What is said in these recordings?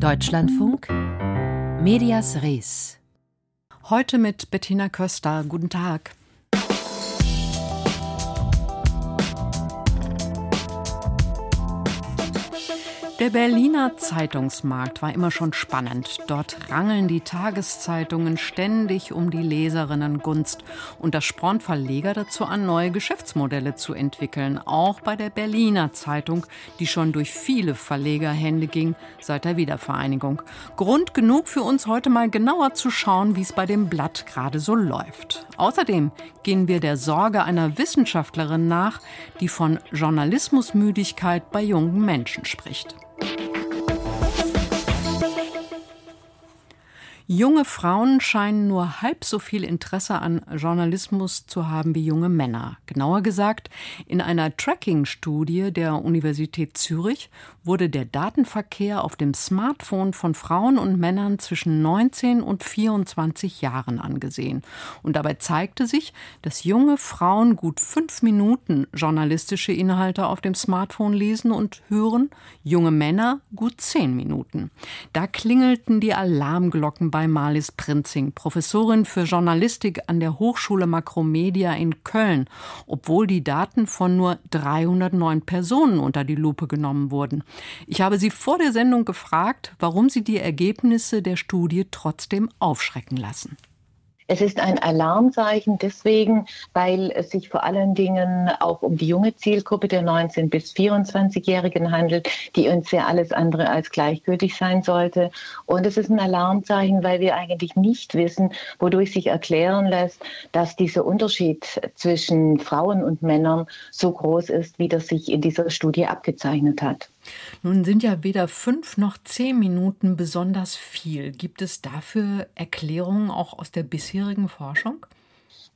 Deutschlandfunk Medias Res. Heute mit Bettina Köster. Guten Tag. Der Berliner Zeitungsmarkt war immer schon spannend. Dort rangeln die Tageszeitungen ständig um die Leserinnengunst. Und das spornt Verleger dazu an, neue Geschäftsmodelle zu entwickeln. Auch bei der Berliner Zeitung, die schon durch viele Verlegerhände ging seit der Wiedervereinigung. Grund genug für uns heute mal genauer zu schauen, wie es bei dem Blatt gerade so läuft. Außerdem gehen wir der Sorge einer Wissenschaftlerin nach, die von Journalismusmüdigkeit bei jungen Menschen spricht. Junge Frauen scheinen nur halb so viel Interesse an Journalismus zu haben wie junge Männer. Genauer gesagt, in einer Tracking-Studie der Universität Zürich wurde der Datenverkehr auf dem Smartphone von Frauen und Männern zwischen 19 und 24 Jahren angesehen. Und dabei zeigte sich, dass junge Frauen gut fünf Minuten journalistische Inhalte auf dem Smartphone lesen und hören, junge Männer gut zehn Minuten. Da klingelten die Alarmglocken bei Marlies Prinzing, Professorin für Journalistik an der Hochschule Makromedia in Köln, obwohl die Daten von nur 309 Personen unter die Lupe genommen wurden. Ich habe sie vor der Sendung gefragt, warum sie die Ergebnisse der Studie trotzdem aufschrecken lassen. Es ist ein Alarmzeichen deswegen, weil es sich vor allen Dingen auch um die junge Zielgruppe der 19- bis 24-Jährigen handelt, die uns ja alles andere als gleichgültig sein sollte. Und es ist ein Alarmzeichen, weil wir eigentlich nicht wissen, wodurch sich erklären lässt, dass dieser Unterschied zwischen Frauen und Männern so groß ist, wie das sich in dieser Studie abgezeichnet hat. Nun sind ja weder fünf noch zehn Minuten besonders viel. Gibt es dafür Erklärungen auch aus der bisherigen Forschung?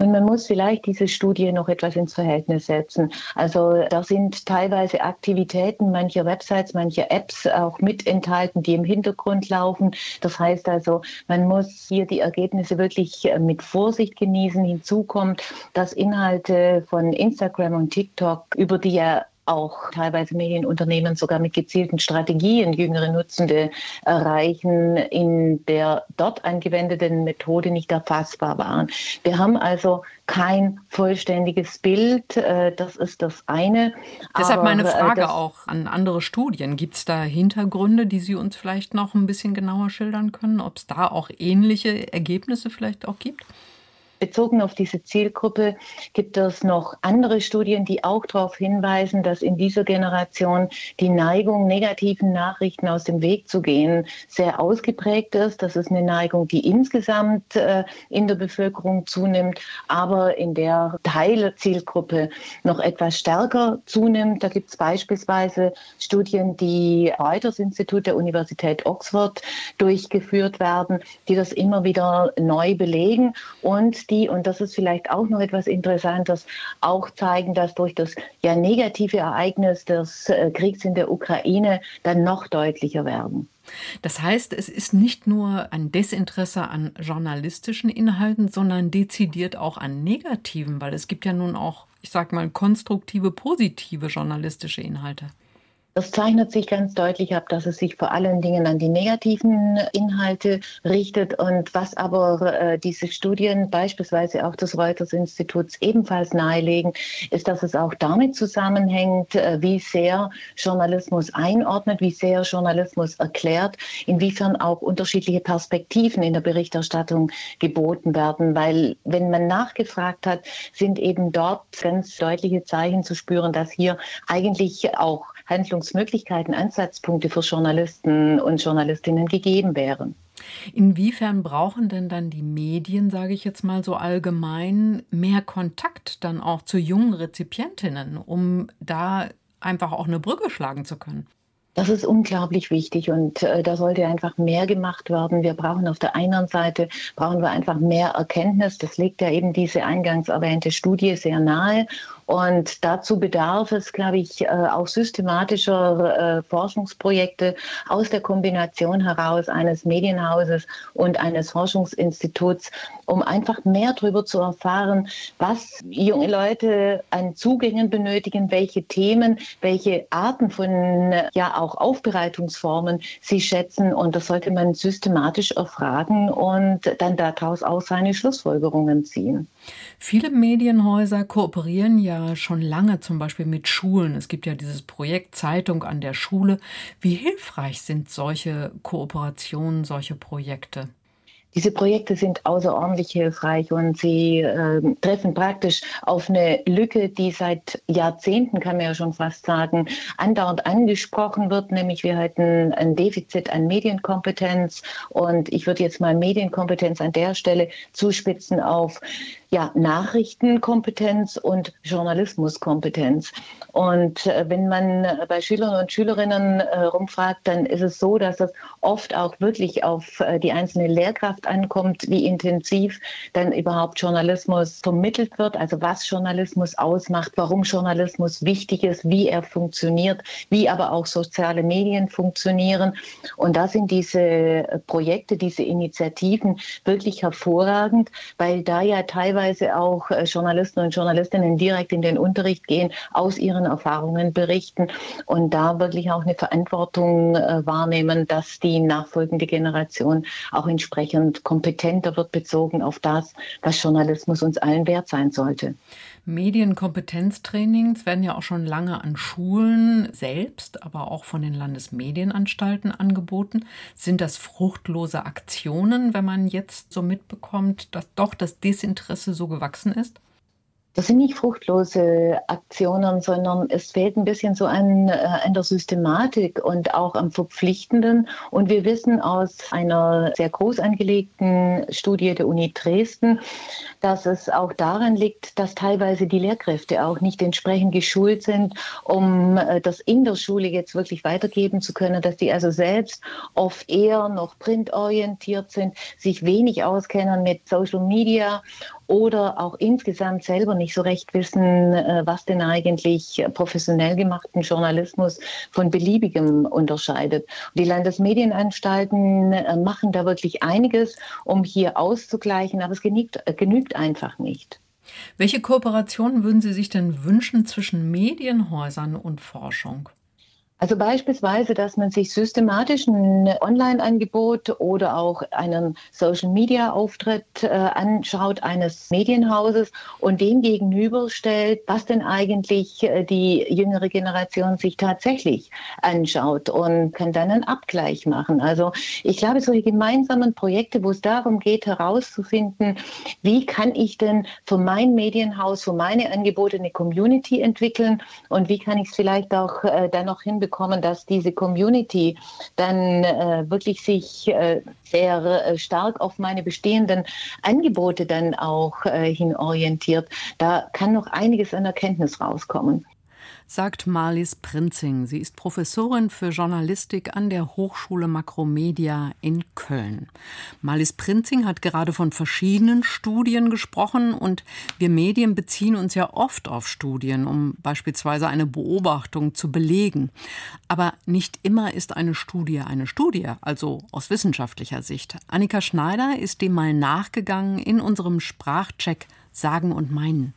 Und man muss vielleicht diese Studie noch etwas ins Verhältnis setzen. Also da sind teilweise Aktivitäten mancher Websites, mancher Apps auch mit enthalten, die im Hintergrund laufen. Das heißt also, man muss hier die Ergebnisse wirklich äh, mit Vorsicht genießen. Hinzu kommt, dass Inhalte von Instagram und TikTok, über die ja auch teilweise Medienunternehmen sogar mit gezielten Strategien jüngere Nutzende erreichen, in der dort angewendeten Methode nicht erfassbar waren. Wir haben also kein vollständiges Bild. Äh, das ist das eine. Deshalb meine äh, Frage auch an andere Studien. Gibt es da Hintergründe, die Sie uns vielleicht noch ein bisschen genauer schildern können? Ob es da auch ähnliche Ergebnisse vielleicht auch gibt? Bezogen auf diese Zielgruppe gibt es noch andere Studien, die auch darauf hinweisen, dass in dieser Generation die Neigung, negativen Nachrichten aus dem Weg zu gehen, sehr ausgeprägt ist. Das ist eine Neigung, die insgesamt äh, in der Bevölkerung zunimmt, aber in der Teilzielgruppe noch etwas stärker zunimmt. Da gibt es beispielsweise Studien, die Reuters Institut der Universität Oxford durchgeführt werden, die das immer wieder neu belegen und die, und das ist vielleicht auch noch etwas Interessantes, auch zeigen, dass durch das ja negative Ereignis des äh, Kriegs in der Ukraine dann noch deutlicher werden. Das heißt, es ist nicht nur ein Desinteresse an journalistischen Inhalten, sondern dezidiert auch an negativen, weil es gibt ja nun auch, ich sag mal, konstruktive, positive journalistische Inhalte. Das zeichnet sich ganz deutlich ab, dass es sich vor allen Dingen an die negativen Inhalte richtet und was aber äh, diese Studien, beispielsweise auch des Reuters-Instituts, ebenfalls nahelegen, ist, dass es auch damit zusammenhängt, äh, wie sehr Journalismus einordnet, wie sehr Journalismus erklärt, inwiefern auch unterschiedliche Perspektiven in der Berichterstattung geboten werden. Weil wenn man nachgefragt hat, sind eben dort ganz deutliche Zeichen zu spüren, dass hier eigentlich auch Handlungsmöglichkeiten, Ansatzpunkte für Journalisten und Journalistinnen gegeben wären. Inwiefern brauchen denn dann die Medien, sage ich jetzt mal so allgemein, mehr Kontakt dann auch zu jungen Rezipientinnen, um da einfach auch eine Brücke schlagen zu können? Das ist unglaublich wichtig und äh, da sollte einfach mehr gemacht werden. Wir brauchen auf der einen Seite brauchen wir einfach mehr Erkenntnis. Das legt ja eben diese eingangs erwähnte Studie sehr nahe. Und dazu bedarf es, glaube ich, äh, auch systematischer äh, Forschungsprojekte aus der Kombination heraus eines Medienhauses und eines Forschungsinstituts, um einfach mehr darüber zu erfahren, was junge Leute an Zugängen benötigen, welche Themen, welche Arten von ja auch Aufbereitungsformen sie schätzen. Und das sollte man systematisch erfragen und dann daraus auch seine Schlussfolgerungen ziehen. Viele Medienhäuser kooperieren ja schon lange zum Beispiel mit Schulen. Es gibt ja dieses Projekt Zeitung an der Schule. Wie hilfreich sind solche Kooperationen, solche Projekte? Diese Projekte sind außerordentlich hilfreich und sie äh, treffen praktisch auf eine Lücke, die seit Jahrzehnten, kann man ja schon fast sagen, andauernd angesprochen wird, nämlich wir hatten ein Defizit an Medienkompetenz und ich würde jetzt mal Medienkompetenz an der Stelle zuspitzen auf ja, Nachrichtenkompetenz und Journalismuskompetenz. Und äh, wenn man bei Schülern und Schülerinnen äh, rumfragt, dann ist es so, dass das oft auch wirklich auf äh, die einzelne Lehrkraft ankommt, wie intensiv dann überhaupt Journalismus vermittelt wird, also was Journalismus ausmacht, warum Journalismus wichtig ist, wie er funktioniert, wie aber auch soziale Medien funktionieren. Und da sind diese Projekte, diese Initiativen wirklich hervorragend, weil da ja teilweise teilweise auch äh, Journalisten und Journalistinnen direkt in den Unterricht gehen, aus ihren Erfahrungen berichten und da wirklich auch eine Verantwortung äh, wahrnehmen, dass die nachfolgende Generation auch entsprechend kompetenter wird bezogen auf das, was Journalismus uns allen wert sein sollte. Medienkompetenztrainings werden ja auch schon lange an Schulen selbst, aber auch von den Landesmedienanstalten angeboten. Sind das fruchtlose Aktionen, wenn man jetzt so mitbekommt, dass doch das Desinteresse so gewachsen ist? Das sind nicht fruchtlose Aktionen, sondern es fehlt ein bisschen so an, äh, an der Systematik und auch am Verpflichtenden. Und wir wissen aus einer sehr groß angelegten Studie der Uni Dresden, dass es auch daran liegt, dass teilweise die Lehrkräfte auch nicht entsprechend geschult sind, um äh, das in der Schule jetzt wirklich weitergeben zu können, dass die also selbst oft eher noch printorientiert sind, sich wenig auskennen mit Social Media oder auch insgesamt selber nicht so recht wissen, äh, was denn eigentlich professionell gemachten Journalismus von beliebigem unterscheidet. Die Landesmedienanstalten äh, machen da wirklich einiges, um hier auszugleichen, aber es genügt, äh, genügt einfach nicht. Welche Kooperationen würden Sie sich denn wünschen zwischen Medienhäusern und Forschung? Also beispielsweise, dass man sich systematisch ein Online-Angebot oder auch einen Social-Media-Auftritt äh, anschaut eines Medienhauses und dem gegenüberstellt, was denn eigentlich äh, die jüngere Generation sich tatsächlich anschaut und kann dann einen Abgleich machen. Also ich glaube, solche gemeinsamen Projekte, wo es darum geht, herauszufinden, wie kann ich denn für mein Medienhaus, für meine Angebote eine Community entwickeln und wie kann ich es vielleicht auch äh, dann noch hinbekommen, bekommen, dass diese Community dann äh, wirklich sich äh, sehr äh, stark auf meine bestehenden Angebote dann auch äh, hin orientiert. Da kann noch einiges an Erkenntnis rauskommen sagt Marlies Prinzing. Sie ist Professorin für Journalistik an der Hochschule Makromedia in Köln. Marlies Prinzing hat gerade von verschiedenen Studien gesprochen und wir Medien beziehen uns ja oft auf Studien, um beispielsweise eine Beobachtung zu belegen. Aber nicht immer ist eine Studie eine Studie, also aus wissenschaftlicher Sicht. Annika Schneider ist dem mal nachgegangen in unserem Sprachcheck Sagen und Meinen.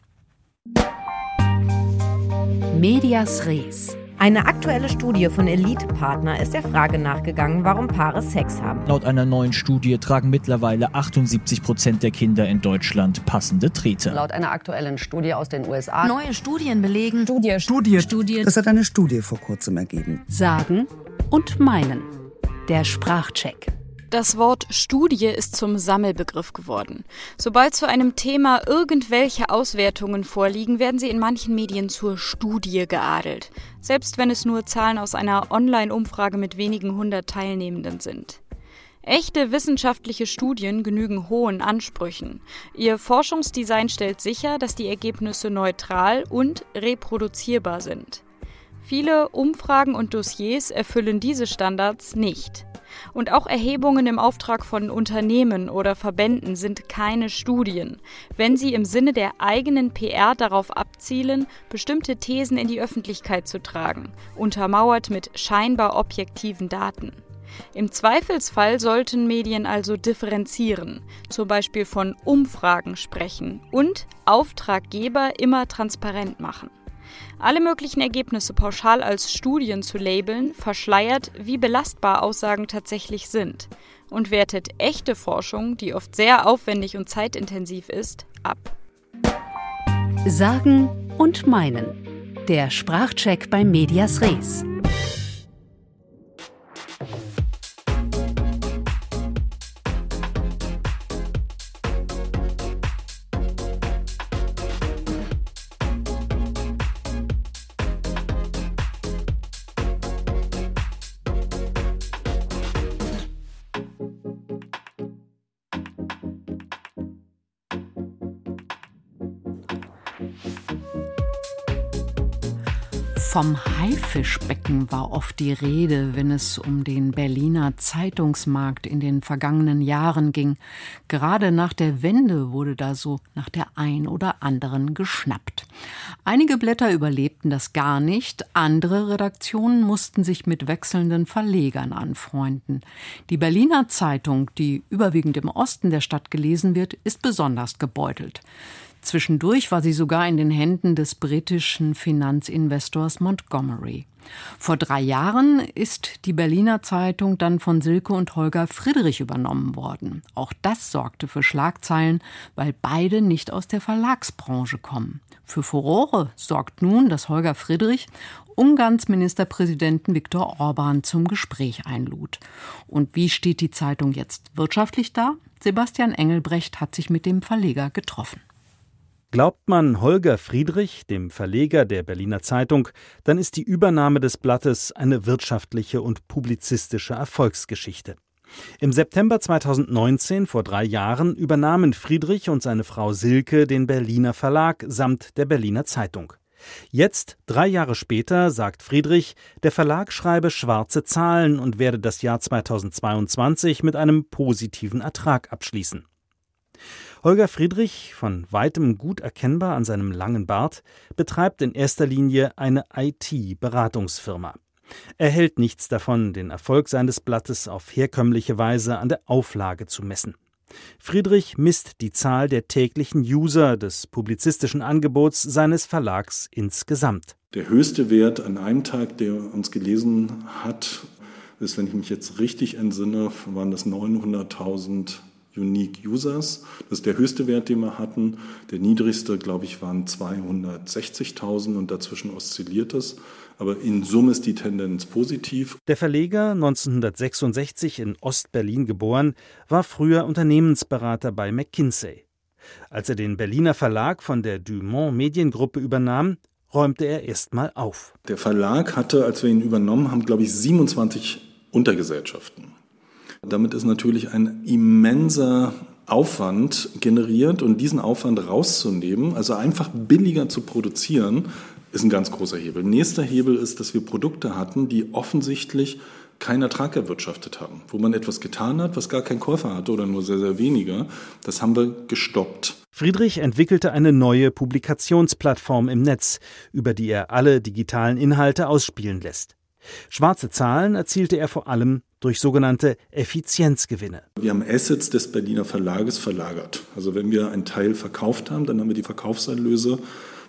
Medias Res. Eine aktuelle Studie von Elite Partner ist der Frage nachgegangen, warum Paare Sex haben. Laut einer neuen Studie tragen mittlerweile 78 Prozent der Kinder in Deutschland passende Trete. Laut einer aktuellen Studie aus den USA. Neue Studien belegen. Studie. Studie. Studie. Das hat eine Studie vor kurzem ergeben. Sagen und meinen. Der Sprachcheck. Das Wort Studie ist zum Sammelbegriff geworden. Sobald zu einem Thema irgendwelche Auswertungen vorliegen, werden sie in manchen Medien zur Studie geadelt, selbst wenn es nur Zahlen aus einer Online-Umfrage mit wenigen hundert Teilnehmenden sind. Echte wissenschaftliche Studien genügen hohen Ansprüchen. Ihr Forschungsdesign stellt sicher, dass die Ergebnisse neutral und reproduzierbar sind. Viele Umfragen und Dossiers erfüllen diese Standards nicht. Und auch Erhebungen im Auftrag von Unternehmen oder Verbänden sind keine Studien, wenn sie im Sinne der eigenen PR darauf abzielen, bestimmte Thesen in die Öffentlichkeit zu tragen, untermauert mit scheinbar objektiven Daten. Im Zweifelsfall sollten Medien also differenzieren, zum Beispiel von Umfragen sprechen und Auftraggeber immer transparent machen. Alle möglichen Ergebnisse pauschal als Studien zu labeln, verschleiert, wie belastbar Aussagen tatsächlich sind und wertet echte Forschung, die oft sehr aufwendig und zeitintensiv ist, ab. Sagen und meinen. Der Sprachcheck bei Medias Res. Vom Haifischbecken war oft die Rede, wenn es um den Berliner Zeitungsmarkt in den vergangenen Jahren ging. Gerade nach der Wende wurde da so nach der ein oder anderen geschnappt. Einige Blätter überlebten das gar nicht, andere Redaktionen mussten sich mit wechselnden Verlegern anfreunden. Die Berliner Zeitung, die überwiegend im Osten der Stadt gelesen wird, ist besonders gebeutelt. Zwischendurch war sie sogar in den Händen des britischen Finanzinvestors Montgomery. Vor drei Jahren ist die Berliner Zeitung dann von Silke und Holger Friedrich übernommen worden. Auch das sorgte für Schlagzeilen, weil beide nicht aus der Verlagsbranche kommen. Für Furore sorgt nun, dass Holger Friedrich Ungarns Ministerpräsidenten Viktor Orban zum Gespräch einlud. Und wie steht die Zeitung jetzt wirtschaftlich da? Sebastian Engelbrecht hat sich mit dem Verleger getroffen. Glaubt man Holger Friedrich, dem Verleger der Berliner Zeitung, dann ist die Übernahme des Blattes eine wirtschaftliche und publizistische Erfolgsgeschichte. Im September 2019, vor drei Jahren, übernahmen Friedrich und seine Frau Silke den Berliner Verlag samt der Berliner Zeitung. Jetzt, drei Jahre später, sagt Friedrich, der Verlag schreibe schwarze Zahlen und werde das Jahr 2022 mit einem positiven Ertrag abschließen. Holger Friedrich, von weitem gut erkennbar an seinem langen Bart, betreibt in erster Linie eine IT-Beratungsfirma. Er hält nichts davon, den Erfolg seines Blattes auf herkömmliche Weise an der Auflage zu messen. Friedrich misst die Zahl der täglichen User des publizistischen Angebots seines Verlags insgesamt. Der höchste Wert an einem Tag, der uns gelesen hat, ist, wenn ich mich jetzt richtig entsinne, waren das 900.000 Unique Users. Das ist der höchste Wert, den wir hatten. Der niedrigste, glaube ich, waren 260.000 und dazwischen oszilliert es. Aber in Summe ist die Tendenz positiv. Der Verleger, 1966 in Ostberlin geboren, war früher Unternehmensberater bei McKinsey. Als er den Berliner Verlag von der Dumont Mediengruppe übernahm, räumte er erstmal auf. Der Verlag hatte, als wir ihn übernommen haben, glaube ich, 27 Untergesellschaften. Damit ist natürlich ein immenser Aufwand generiert und diesen Aufwand rauszunehmen, also einfach billiger zu produzieren, ist ein ganz großer Hebel. Nächster Hebel ist, dass wir Produkte hatten, die offensichtlich keinen Ertrag erwirtschaftet haben, wo man etwas getan hat, was gar keinen Käufer hatte oder nur sehr, sehr weniger. Das haben wir gestoppt. Friedrich entwickelte eine neue Publikationsplattform im Netz, über die er alle digitalen Inhalte ausspielen lässt. Schwarze Zahlen erzielte er vor allem durch sogenannte Effizienzgewinne. Wir haben Assets des Berliner Verlages verlagert. Also wenn wir einen Teil verkauft haben, dann haben wir die Verkaufserlöse,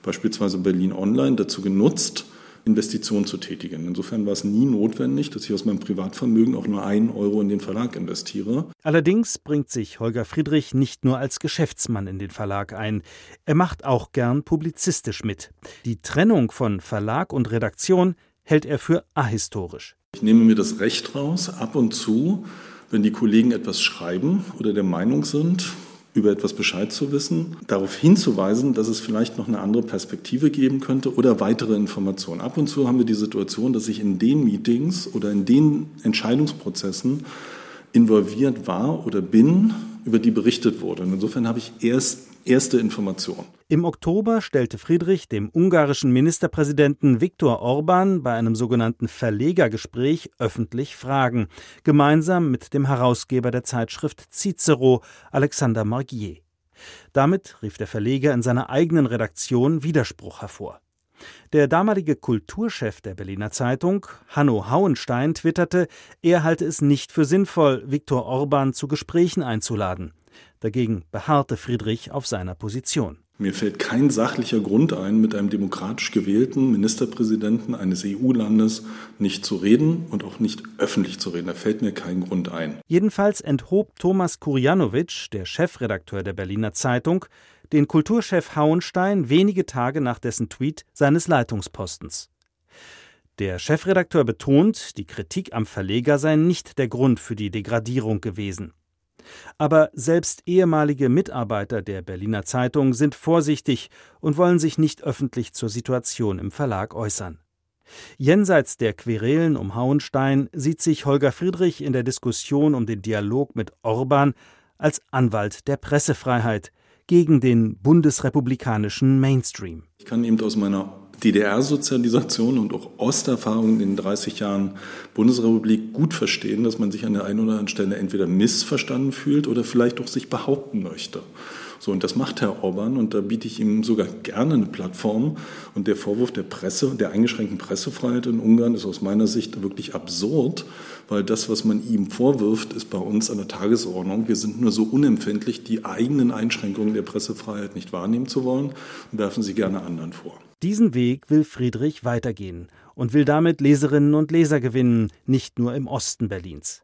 beispielsweise Berlin Online, dazu genutzt, Investitionen zu tätigen. Insofern war es nie notwendig, dass ich aus meinem Privatvermögen auch nur einen Euro in den Verlag investiere. Allerdings bringt sich Holger Friedrich nicht nur als Geschäftsmann in den Verlag ein. Er macht auch gern publizistisch mit. Die Trennung von Verlag und Redaktion hält er für ahistorisch. Ich nehme mir das Recht raus, ab und zu, wenn die Kollegen etwas schreiben oder der Meinung sind, über etwas Bescheid zu wissen, darauf hinzuweisen, dass es vielleicht noch eine andere Perspektive geben könnte oder weitere Informationen. Ab und zu haben wir die Situation, dass ich in den Meetings oder in den Entscheidungsprozessen involviert war oder bin, über die berichtet wurde. Und insofern habe ich erst erste Information. Im Oktober stellte Friedrich dem ungarischen Ministerpräsidenten Viktor Orban bei einem sogenannten Verlegergespräch öffentlich Fragen, gemeinsam mit dem Herausgeber der Zeitschrift Cicero, Alexander Margier. Damit rief der Verleger in seiner eigenen Redaktion Widerspruch hervor. Der damalige Kulturchef der Berliner Zeitung, Hanno Hauenstein, twitterte, er halte es nicht für sinnvoll, Viktor Orban zu Gesprächen einzuladen. Dagegen beharrte Friedrich auf seiner Position. Mir fällt kein sachlicher Grund ein, mit einem demokratisch gewählten Ministerpräsidenten eines EU-Landes nicht zu reden und auch nicht öffentlich zu reden. Da fällt mir kein Grund ein. Jedenfalls enthob Thomas Kurjanowitsch, der Chefredakteur der Berliner Zeitung, den Kulturchef Hauenstein wenige Tage nach dessen Tweet seines Leitungspostens. Der Chefredakteur betont, die Kritik am Verleger sei nicht der Grund für die Degradierung gewesen. Aber selbst ehemalige Mitarbeiter der Berliner Zeitung sind vorsichtig und wollen sich nicht öffentlich zur Situation im Verlag äußern. Jenseits der Querelen um Hauenstein sieht sich Holger Friedrich in der Diskussion um den Dialog mit Orban als Anwalt der Pressefreiheit gegen den bundesrepublikanischen Mainstream. Ich kann eben aus meiner DDR-Sozialisation und auch Osterfahrungen in den 30 Jahren Bundesrepublik gut verstehen, dass man sich an der einen oder anderen Stelle entweder missverstanden fühlt oder vielleicht auch sich behaupten möchte. So, und das macht Herr Orban und da biete ich ihm sogar gerne eine Plattform. Und der Vorwurf der Presse, der eingeschränkten Pressefreiheit in Ungarn ist aus meiner Sicht wirklich absurd, weil das, was man ihm vorwirft, ist bei uns an der Tagesordnung. Wir sind nur so unempfindlich, die eigenen Einschränkungen der Pressefreiheit nicht wahrnehmen zu wollen und werfen sie gerne anderen vor. Diesen Weg will Friedrich weitergehen und will damit Leserinnen und Leser gewinnen, nicht nur im Osten Berlins.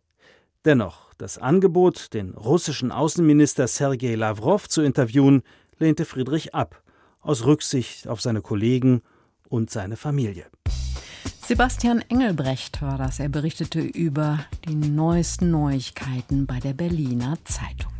Dennoch, das Angebot, den russischen Außenminister Sergei Lavrov zu interviewen, lehnte Friedrich ab, aus Rücksicht auf seine Kollegen und seine Familie. Sebastian Engelbrecht war das. Er berichtete über die neuesten Neuigkeiten bei der Berliner Zeitung.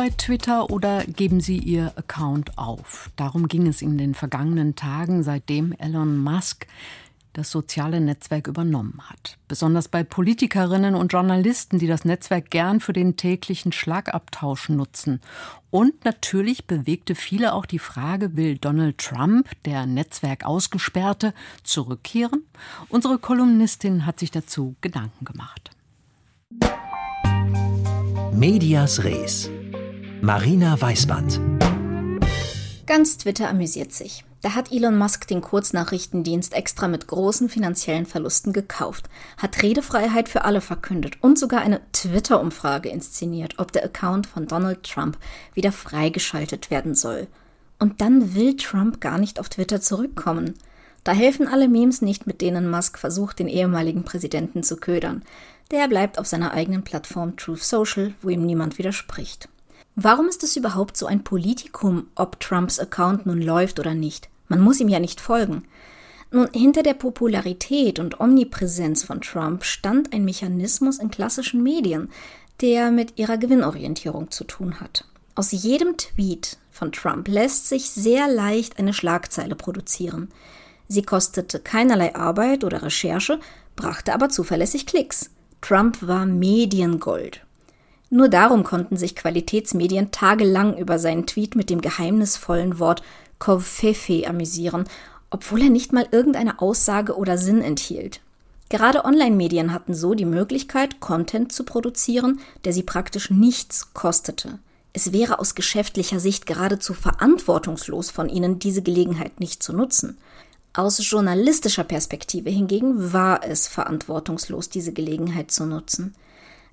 Bei Twitter oder geben Sie Ihr Account auf? Darum ging es in den vergangenen Tagen, seitdem Elon Musk das soziale Netzwerk übernommen hat. Besonders bei Politikerinnen und Journalisten, die das Netzwerk gern für den täglichen Schlagabtausch nutzen. Und natürlich bewegte viele auch die Frage, will Donald Trump, der Netzwerk ausgesperrte, zurückkehren? Unsere Kolumnistin hat sich dazu Gedanken gemacht. Medias Res. Marina Weißband. Ganz Twitter amüsiert sich. Da hat Elon Musk den Kurznachrichtendienst extra mit großen finanziellen Verlusten gekauft, hat Redefreiheit für alle verkündet und sogar eine Twitter-Umfrage inszeniert, ob der Account von Donald Trump wieder freigeschaltet werden soll. Und dann will Trump gar nicht auf Twitter zurückkommen. Da helfen alle Memes nicht, mit denen Musk versucht, den ehemaligen Präsidenten zu ködern. Der bleibt auf seiner eigenen Plattform Truth Social, wo ihm niemand widerspricht. Warum ist es überhaupt so ein Politikum, ob Trumps Account nun läuft oder nicht? Man muss ihm ja nicht folgen. Nun, hinter der Popularität und Omnipräsenz von Trump stand ein Mechanismus in klassischen Medien, der mit ihrer Gewinnorientierung zu tun hat. Aus jedem Tweet von Trump lässt sich sehr leicht eine Schlagzeile produzieren. Sie kostete keinerlei Arbeit oder Recherche, brachte aber zuverlässig Klicks. Trump war Mediengold. Nur darum konnten sich Qualitätsmedien tagelang über seinen Tweet mit dem geheimnisvollen Wort Kovfefe amüsieren, obwohl er nicht mal irgendeine Aussage oder Sinn enthielt. Gerade Online-Medien hatten so die Möglichkeit, Content zu produzieren, der sie praktisch nichts kostete. Es wäre aus geschäftlicher Sicht geradezu verantwortungslos von ihnen, diese Gelegenheit nicht zu nutzen. Aus journalistischer Perspektive hingegen war es verantwortungslos, diese Gelegenheit zu nutzen.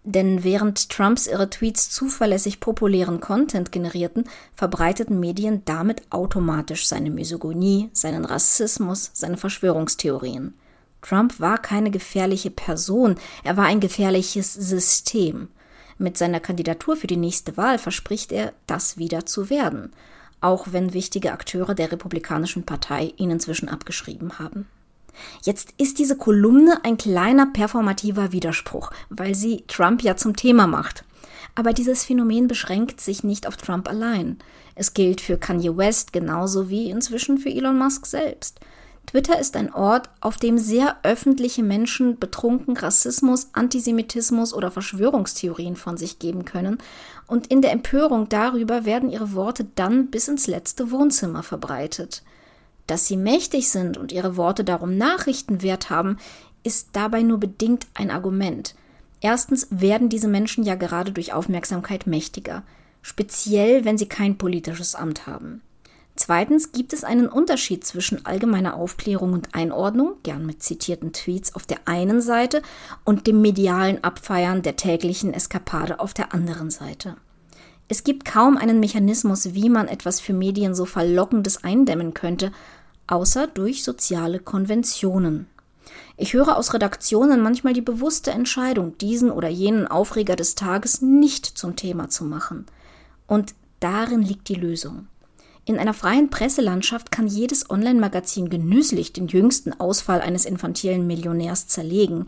Denn während Trumps ihre Tweets zuverlässig populären Content generierten, verbreiteten Medien damit automatisch seine Misogonie, seinen Rassismus, seine Verschwörungstheorien. Trump war keine gefährliche Person, er war ein gefährliches System. Mit seiner Kandidatur für die nächste Wahl verspricht er, das wieder zu werden auch wenn wichtige Akteure der Republikanischen Partei ihn inzwischen abgeschrieben haben. Jetzt ist diese Kolumne ein kleiner performativer Widerspruch, weil sie Trump ja zum Thema macht. Aber dieses Phänomen beschränkt sich nicht auf Trump allein. Es gilt für Kanye West genauso wie inzwischen für Elon Musk selbst. Twitter ist ein Ort, auf dem sehr öffentliche Menschen betrunken Rassismus, Antisemitismus oder Verschwörungstheorien von sich geben können, und in der Empörung darüber werden ihre Worte dann bis ins letzte Wohnzimmer verbreitet. Dass sie mächtig sind und ihre Worte darum Nachrichtenwert haben, ist dabei nur bedingt ein Argument – Erstens werden diese Menschen ja gerade durch Aufmerksamkeit mächtiger, speziell wenn sie kein politisches Amt haben. Zweitens gibt es einen Unterschied zwischen allgemeiner Aufklärung und Einordnung, gern mit zitierten Tweets auf der einen Seite, und dem medialen Abfeiern der täglichen Eskapade auf der anderen Seite. Es gibt kaum einen Mechanismus, wie man etwas für Medien so Verlockendes eindämmen könnte, außer durch soziale Konventionen. Ich höre aus Redaktionen manchmal die bewusste Entscheidung, diesen oder jenen Aufreger des Tages nicht zum Thema zu machen. Und darin liegt die Lösung. In einer freien Presselandschaft kann jedes Online-Magazin genüsslich den jüngsten Ausfall eines infantilen Millionärs zerlegen,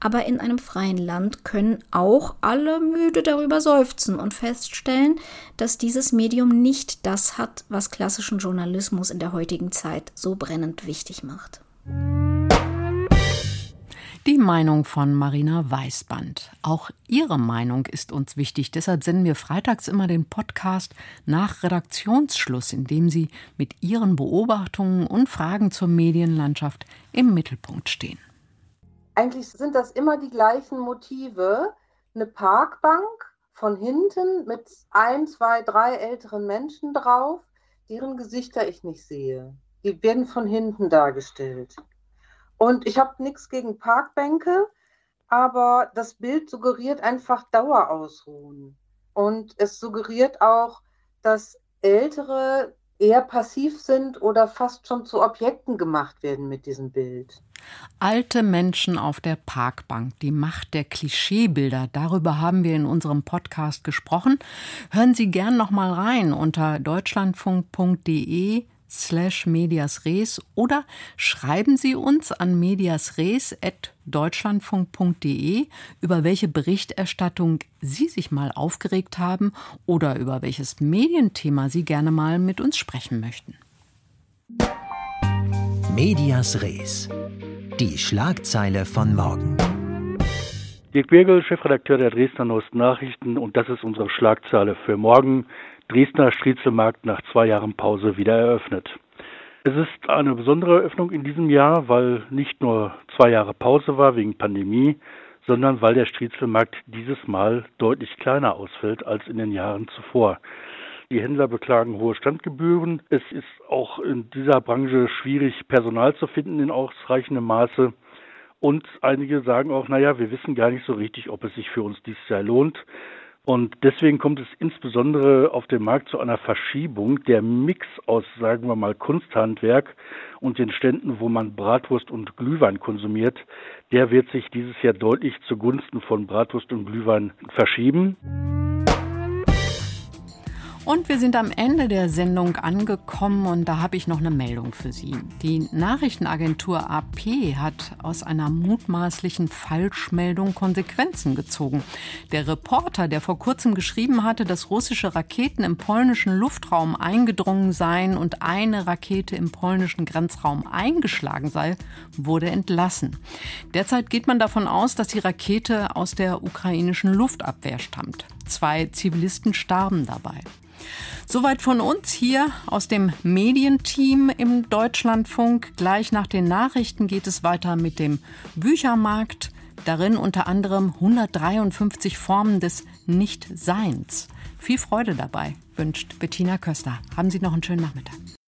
aber in einem freien Land können auch alle müde darüber seufzen und feststellen, dass dieses Medium nicht das hat, was klassischen Journalismus in der heutigen Zeit so brennend wichtig macht. Die Meinung von Marina Weißband. Auch Ihre Meinung ist uns wichtig. Deshalb senden wir freitags immer den Podcast nach Redaktionsschluss, in dem Sie mit Ihren Beobachtungen und Fragen zur Medienlandschaft im Mittelpunkt stehen. Eigentlich sind das immer die gleichen Motive. Eine Parkbank von hinten mit ein, zwei, drei älteren Menschen drauf, deren Gesichter ich nicht sehe. Die werden von hinten dargestellt. Und ich habe nichts gegen Parkbänke, aber das Bild suggeriert einfach Dauerausruhen. Und es suggeriert auch, dass Ältere eher passiv sind oder fast schon zu Objekten gemacht werden mit diesem Bild. Alte Menschen auf der Parkbank, die Macht der Klischeebilder, darüber haben wir in unserem Podcast gesprochen. Hören Sie gern noch mal rein unter deutschlandfunk.de slash mediasres oder schreiben Sie uns an mediasres.deutschlandfunk.de, über welche Berichterstattung Sie sich mal aufgeregt haben oder über welches Medienthema Sie gerne mal mit uns sprechen möchten. Medias Res. Die Schlagzeile von morgen. Dirk Birgel, Chefredakteur der Dresdner Neuesten Nachrichten und das ist unsere Schlagzeile für morgen. Dresdner Striezelmarkt nach zwei Jahren Pause wieder eröffnet. Es ist eine besondere Eröffnung in diesem Jahr, weil nicht nur zwei Jahre Pause war wegen Pandemie, sondern weil der Striezelmarkt dieses Mal deutlich kleiner ausfällt als in den Jahren zuvor. Die Händler beklagen hohe Standgebühren. Es ist auch in dieser Branche schwierig, Personal zu finden in ausreichendem Maße. Und einige sagen auch, naja, wir wissen gar nicht so richtig, ob es sich für uns dieses Jahr lohnt. Und deswegen kommt es insbesondere auf dem Markt zu einer Verschiebung. Der Mix aus, sagen wir mal, Kunsthandwerk und den Ständen, wo man Bratwurst und Glühwein konsumiert, der wird sich dieses Jahr deutlich zugunsten von Bratwurst und Glühwein verschieben. Und wir sind am Ende der Sendung angekommen und da habe ich noch eine Meldung für Sie. Die Nachrichtenagentur AP hat aus einer mutmaßlichen Falschmeldung Konsequenzen gezogen. Der Reporter, der vor kurzem geschrieben hatte, dass russische Raketen im polnischen Luftraum eingedrungen seien und eine Rakete im polnischen Grenzraum eingeschlagen sei, wurde entlassen. Derzeit geht man davon aus, dass die Rakete aus der ukrainischen Luftabwehr stammt. Zwei Zivilisten starben dabei. Soweit von uns hier aus dem Medienteam im Deutschlandfunk. Gleich nach den Nachrichten geht es weiter mit dem Büchermarkt. Darin unter anderem 153 Formen des Nichtseins. Viel Freude dabei wünscht Bettina Köster. Haben Sie noch einen schönen Nachmittag.